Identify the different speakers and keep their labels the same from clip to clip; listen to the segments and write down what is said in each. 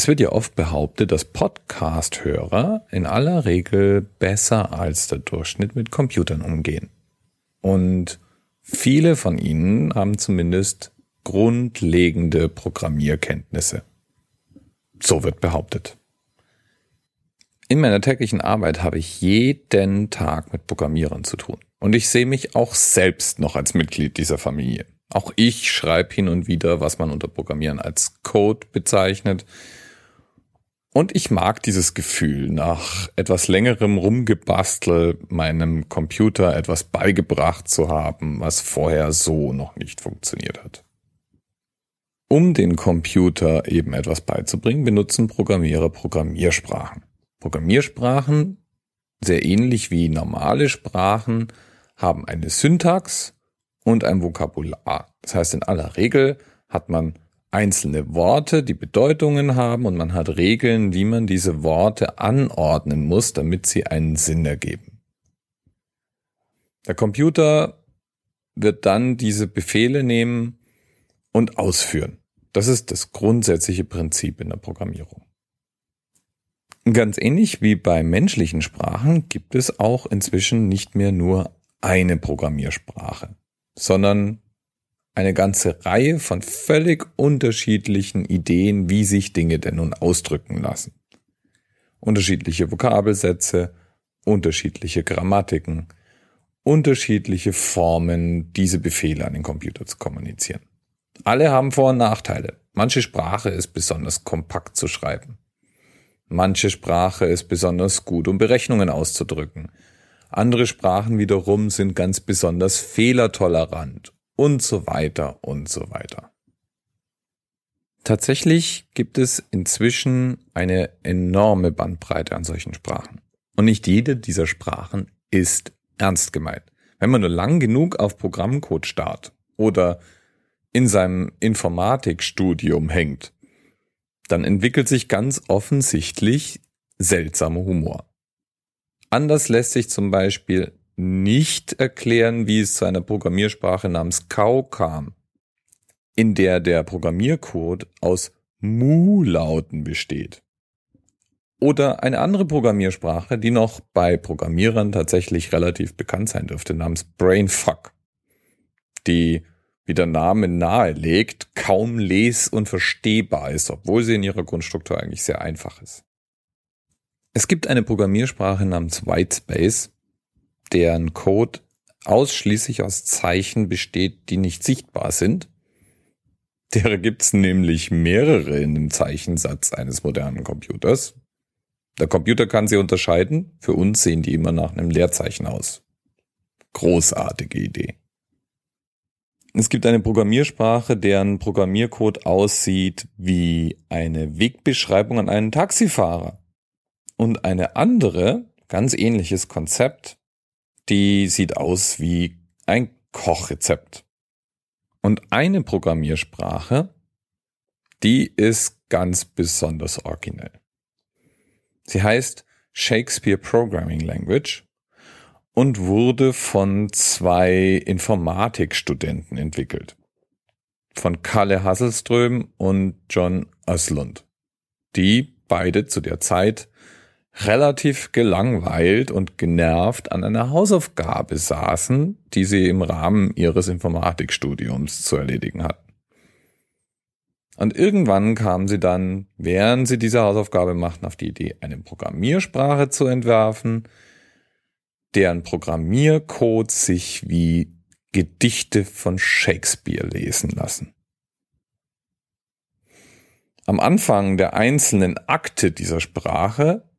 Speaker 1: Es wird ja oft behauptet, dass Podcast-Hörer in aller Regel besser als der Durchschnitt mit Computern umgehen. Und viele von ihnen haben zumindest grundlegende Programmierkenntnisse. So wird behauptet. In meiner täglichen Arbeit habe ich jeden Tag mit Programmierern zu tun. Und ich sehe mich auch selbst noch als Mitglied dieser Familie. Auch ich schreibe hin und wieder, was man unter Programmieren als Code bezeichnet. Und ich mag dieses Gefühl, nach etwas längerem Rumgebastel meinem Computer etwas beigebracht zu haben, was vorher so noch nicht funktioniert hat. Um den Computer eben etwas beizubringen, benutzen Programmierer Programmiersprachen. Programmiersprachen, sehr ähnlich wie normale Sprachen, haben eine Syntax und ein Vokabular. Das heißt, in aller Regel hat man einzelne Worte, die Bedeutungen haben und man hat Regeln, wie man diese Worte anordnen muss, damit sie einen Sinn ergeben. Der Computer wird dann diese Befehle nehmen und ausführen. Das ist das grundsätzliche Prinzip in der Programmierung. Ganz ähnlich wie bei menschlichen Sprachen gibt es auch inzwischen nicht mehr nur eine Programmiersprache, sondern eine ganze Reihe von völlig unterschiedlichen Ideen, wie sich Dinge denn nun ausdrücken lassen. Unterschiedliche Vokabelsätze, unterschiedliche Grammatiken, unterschiedliche Formen, diese Befehle an den Computer zu kommunizieren. Alle haben Vor- und Nachteile. Manche Sprache ist besonders kompakt zu schreiben. Manche Sprache ist besonders gut, um Berechnungen auszudrücken. Andere Sprachen wiederum sind ganz besonders fehlertolerant und so weiter und so weiter. Tatsächlich gibt es inzwischen eine enorme Bandbreite an solchen Sprachen. Und nicht jede dieser Sprachen ist ernst gemeint. Wenn man nur lang genug auf Programmcode starrt oder in seinem Informatikstudium hängt, dann entwickelt sich ganz offensichtlich seltsamer Humor. Anders lässt sich zum Beispiel nicht erklären, wie es zu einer Programmiersprache namens Cow kam, in der der Programmiercode aus Mu-Lauten besteht. Oder eine andere Programmiersprache, die noch bei Programmierern tatsächlich relativ bekannt sein dürfte, namens Brainfuck, die wie der Name nahelegt, kaum les- und verstehbar ist, obwohl sie in ihrer Grundstruktur eigentlich sehr einfach ist. Es gibt eine Programmiersprache namens Whitespace, deren Code ausschließlich aus Zeichen besteht, die nicht sichtbar sind. Derer gibt's nämlich mehrere in dem Zeichensatz eines modernen Computers. Der Computer kann sie unterscheiden. Für uns sehen die immer nach einem Leerzeichen aus. Großartige Idee. Es gibt eine Programmiersprache, deren Programmiercode aussieht wie eine Wegbeschreibung an einen Taxifahrer. Und eine andere, ganz ähnliches Konzept, die sieht aus wie ein Kochrezept. Und eine Programmiersprache, die ist ganz besonders originell. Sie heißt Shakespeare Programming Language und wurde von zwei Informatikstudenten entwickelt. Von Kalle Hasselström und John Östlund, die beide zu der Zeit relativ gelangweilt und genervt an einer Hausaufgabe saßen, die sie im Rahmen ihres Informatikstudiums zu erledigen hatten. Und irgendwann kamen sie dann, während sie diese Hausaufgabe machten, auf die Idee, eine Programmiersprache zu entwerfen, deren Programmiercode sich wie Gedichte von Shakespeare lesen lassen. Am Anfang der einzelnen Akte dieser Sprache,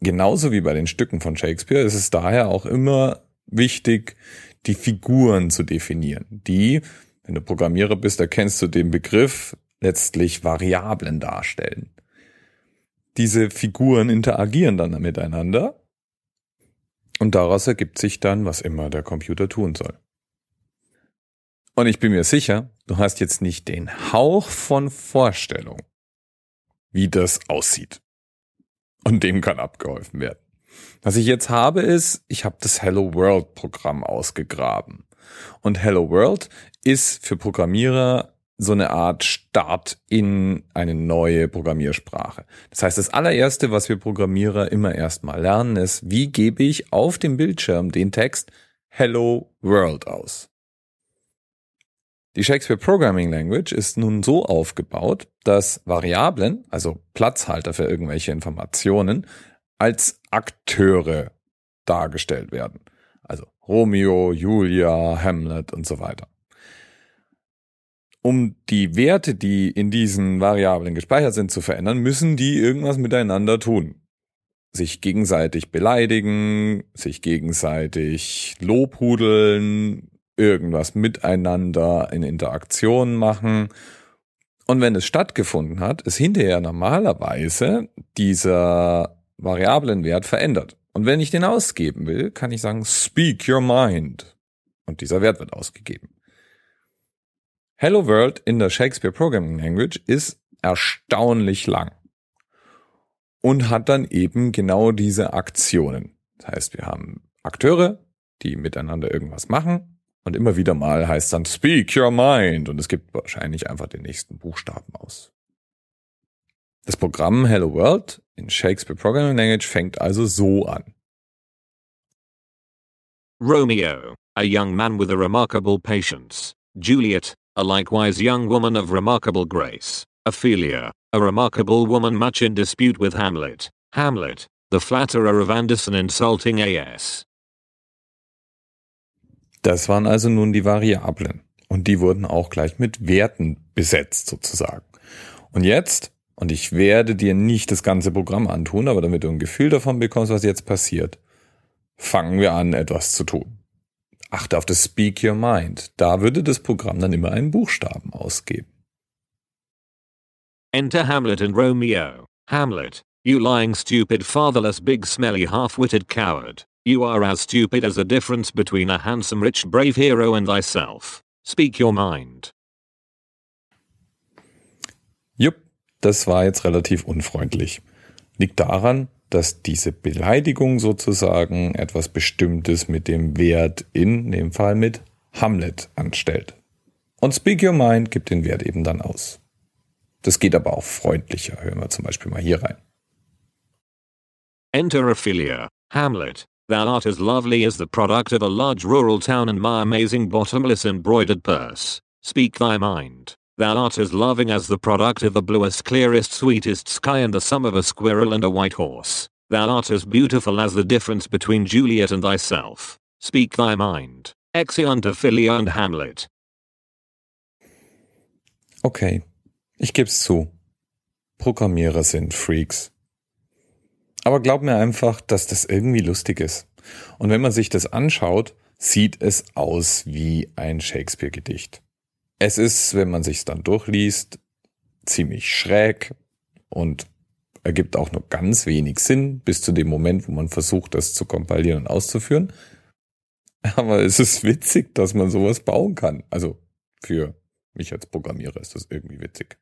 Speaker 1: genauso wie bei den Stücken von Shakespeare, ist es daher auch immer wichtig, die Figuren zu definieren. Die, wenn du Programmierer bist, erkennst du den Begriff, letztlich Variablen darstellen. Diese Figuren interagieren dann miteinander und daraus ergibt sich dann, was immer der Computer tun soll. Und ich bin mir sicher, du hast jetzt nicht den Hauch von Vorstellung, wie das aussieht. Und dem kann abgeholfen werden. Was ich jetzt habe ist, ich habe das Hello World Programm ausgegraben. Und Hello World ist für Programmierer so eine Art Start in eine neue Programmiersprache. Das heißt, das allererste, was wir Programmierer immer erstmal lernen, ist, wie gebe ich auf dem Bildschirm den Text Hello World aus. Die Shakespeare Programming Language ist nun so aufgebaut, dass Variablen, also Platzhalter für irgendwelche Informationen, als Akteure dargestellt werden. Also Romeo, Julia, Hamlet und so weiter um die Werte, die in diesen Variablen gespeichert sind, zu verändern, müssen die irgendwas miteinander tun. Sich gegenseitig beleidigen, sich gegenseitig lobhudeln, irgendwas miteinander in Interaktion machen. Und wenn es stattgefunden hat, ist hinterher normalerweise dieser Variablenwert verändert. Und wenn ich den ausgeben will, kann ich sagen, speak your mind. Und dieser Wert wird ausgegeben. Hello World in der Shakespeare Programming Language ist erstaunlich lang und hat dann eben genau diese Aktionen. Das heißt, wir haben Akteure, die miteinander irgendwas machen und immer wieder mal heißt dann Speak Your Mind und es gibt wahrscheinlich einfach den nächsten Buchstaben aus. Das Programm Hello World in Shakespeare Programming Language fängt also so an.
Speaker 2: Romeo, a young man with a remarkable patience. Juliet, a likewise young woman of remarkable grace, Ophelia, a remarkable woman much in dispute with Hamlet, Hamlet, the flatterer of Anderson insulting AS.
Speaker 1: Das waren also nun die Variablen. Und die wurden auch gleich mit Werten besetzt sozusagen. Und jetzt, und ich werde dir nicht das ganze Programm antun, aber damit du ein Gefühl davon bekommst, was jetzt passiert, fangen wir an, etwas zu tun achte auf das Speak Your Mind. Da würde das Programm dann immer einen Buchstaben ausgeben.
Speaker 2: Enter Hamlet and Romeo. Hamlet, you lying stupid fatherless big smelly half-witted coward. You are as stupid as the difference between a handsome rich brave hero and thyself. Speak your mind.
Speaker 1: Jupp, das war jetzt relativ unfreundlich. Liegt daran, dass diese Beleidigung sozusagen etwas Bestimmtes mit dem Wert in dem Fall mit Hamlet anstellt. Und Speak Your Mind gibt den Wert eben dann aus. Das geht aber auch freundlicher. Hören wir zum Beispiel mal hier rein.
Speaker 2: Enter Ophelia, Hamlet. Thou art as lovely as the product of a large rural town and my amazing bottomless embroidered purse. Speak thy mind. Thou art as loving as the product of the bluest, clearest, sweetest sky and the sum of a squirrel and a white horse. Thou art as beautiful as the difference between Juliet and thyself. Speak thy mind. Exeunt Ophelia and Hamlet.
Speaker 1: Okay, ich geb's zu. Programmierer sind Freaks. Aber glaub mir einfach, dass das irgendwie lustig ist. Und wenn man sich das anschaut, sieht es aus wie ein Shakespeare-Gedicht. Es ist, wenn man sich's dann durchliest, ziemlich schräg und ergibt auch nur ganz wenig Sinn bis zu dem Moment, wo man versucht, das zu kompilieren und auszuführen. Aber es ist witzig, dass man sowas bauen kann. Also für mich als Programmierer ist das irgendwie witzig.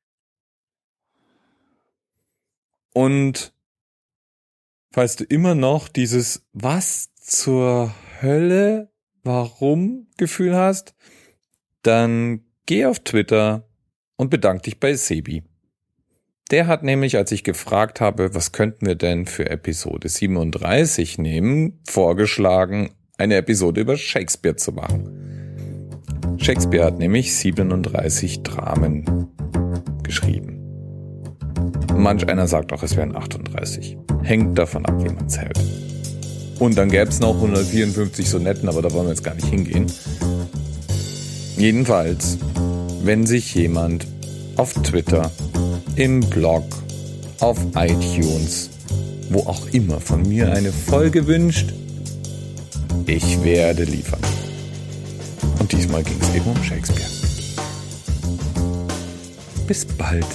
Speaker 1: Und falls du immer noch dieses Was zur Hölle, warum Gefühl hast, dann Geh auf Twitter und bedank dich bei Sebi. Der hat nämlich, als ich gefragt habe, was könnten wir denn für Episode 37 nehmen, vorgeschlagen, eine Episode über Shakespeare zu machen. Shakespeare hat nämlich 37 Dramen geschrieben. Manch einer sagt auch, es wären 38. Hängt davon ab, wie man zählt. Und dann gäbe es noch 154 Sonetten, aber da wollen wir jetzt gar nicht hingehen. Jedenfalls, wenn sich jemand auf Twitter, im Blog, auf iTunes, wo auch immer von mir eine Folge wünscht, ich werde liefern. Und diesmal ging es eben um Shakespeare. Bis bald.